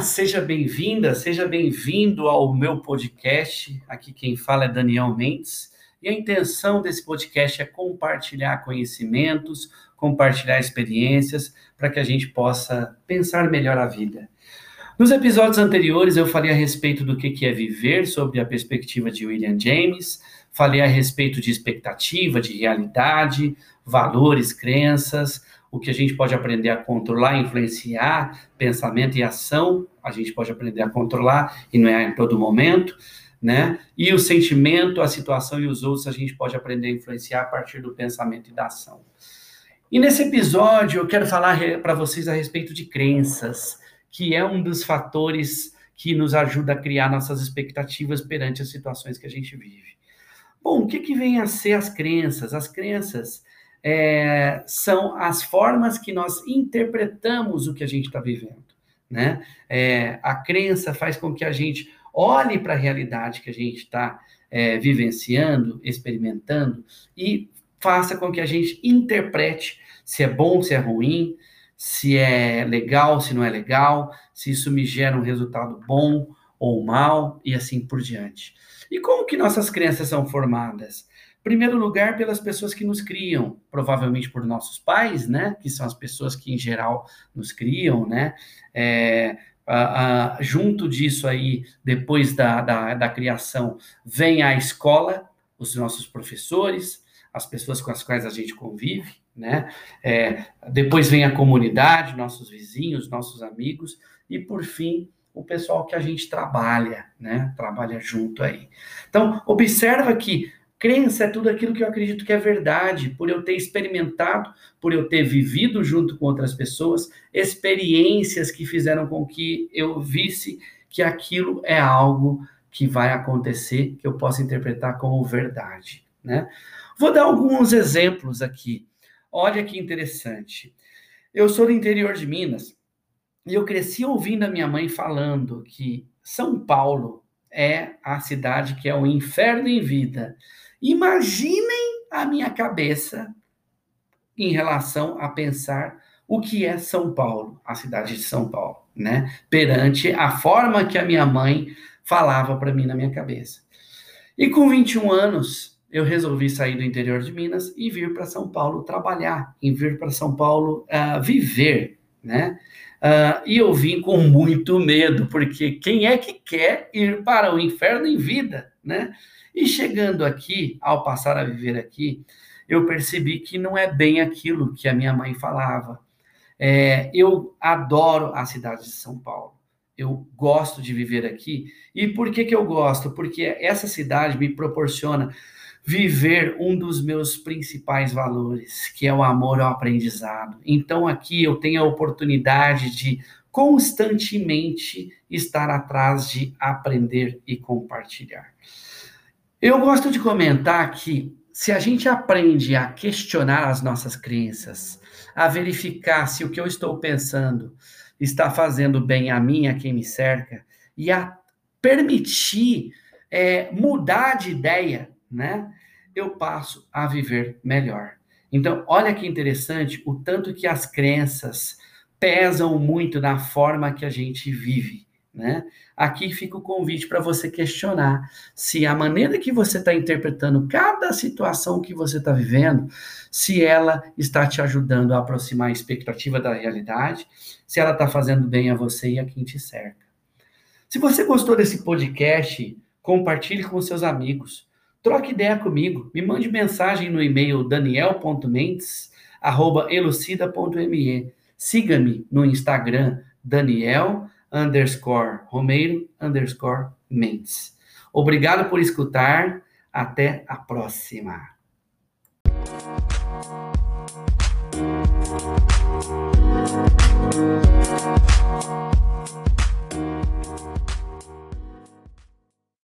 Olá, seja bem-vinda, seja bem-vindo ao meu podcast. Aqui quem fala é Daniel Mendes. E a intenção desse podcast é compartilhar conhecimentos, compartilhar experiências, para que a gente possa pensar melhor a vida. Nos episódios anteriores, eu falei a respeito do que é viver, sobre a perspectiva de William James, falei a respeito de expectativa, de realidade, valores, crenças, o que a gente pode aprender a controlar, influenciar pensamento e ação, a gente pode aprender a controlar e não é em todo momento, né? E o sentimento, a situação e os outros a gente pode aprender a influenciar a partir do pensamento e da ação. E nesse episódio eu quero falar para vocês a respeito de crenças, que é um dos fatores que nos ajuda a criar nossas expectativas perante as situações que a gente vive. Bom, o que, que vem a ser as crenças? As crenças é, são as formas que nós interpretamos o que a gente está vivendo. Né? É, a crença faz com que a gente olhe para a realidade que a gente está é, vivenciando, experimentando e faça com que a gente interprete se é bom, se é ruim, se é legal, se não é legal, se isso me gera um resultado bom ou mal e assim por diante. E como que nossas crenças são formadas? Primeiro lugar, pelas pessoas que nos criam, provavelmente por nossos pais, né? Que são as pessoas que, em geral, nos criam, né? É, a, a, junto disso aí, depois da, da, da criação, vem a escola, os nossos professores, as pessoas com as quais a gente convive, né? É, depois vem a comunidade, nossos vizinhos, nossos amigos, e por fim, o pessoal que a gente trabalha, né? Trabalha junto aí. Então, observa que Crença é tudo aquilo que eu acredito que é verdade, por eu ter experimentado, por eu ter vivido junto com outras pessoas, experiências que fizeram com que eu visse que aquilo é algo que vai acontecer, que eu possa interpretar como verdade, né? Vou dar alguns exemplos aqui. Olha que interessante. Eu sou do interior de Minas e eu cresci ouvindo a minha mãe falando que São Paulo é a cidade que é o inferno em vida. Imaginem a minha cabeça em relação a pensar o que é São Paulo, a cidade de São Paulo, né? Perante a forma que a minha mãe falava para mim na minha cabeça. E com 21 anos, eu resolvi sair do interior de Minas e vir para São Paulo trabalhar, e vir para São Paulo uh, viver, né? Uh, e eu vim com muito medo, porque quem é que quer ir para o inferno em vida, né? E chegando aqui, ao passar a viver aqui, eu percebi que não é bem aquilo que a minha mãe falava. É, eu adoro a cidade de São Paulo. Eu gosto de viver aqui. E por que, que eu gosto? Porque essa cidade me proporciona viver um dos meus principais valores, que é o amor ao aprendizado. Então aqui eu tenho a oportunidade de constantemente estar atrás de aprender e compartilhar. Eu gosto de comentar que se a gente aprende a questionar as nossas crenças, a verificar se o que eu estou pensando está fazendo bem a mim, a quem me cerca, e a permitir é, mudar de ideia, né? Eu passo a viver melhor. Então, olha que interessante o tanto que as crenças pesam muito na forma que a gente vive. Né? Aqui fica o convite para você questionar se a maneira que você está interpretando cada situação que você está vivendo, se ela está te ajudando a aproximar a expectativa da realidade, se ela está fazendo bem a você e a quem te cerca. Se você gostou desse podcast, compartilhe com seus amigos. Troque ideia comigo. Me mande mensagem no e-mail daniel.mentes@elucida.me. Siga-me no Instagram Daniel underscore Romeiro underscore Mendes. Obrigado por escutar. Até a próxima.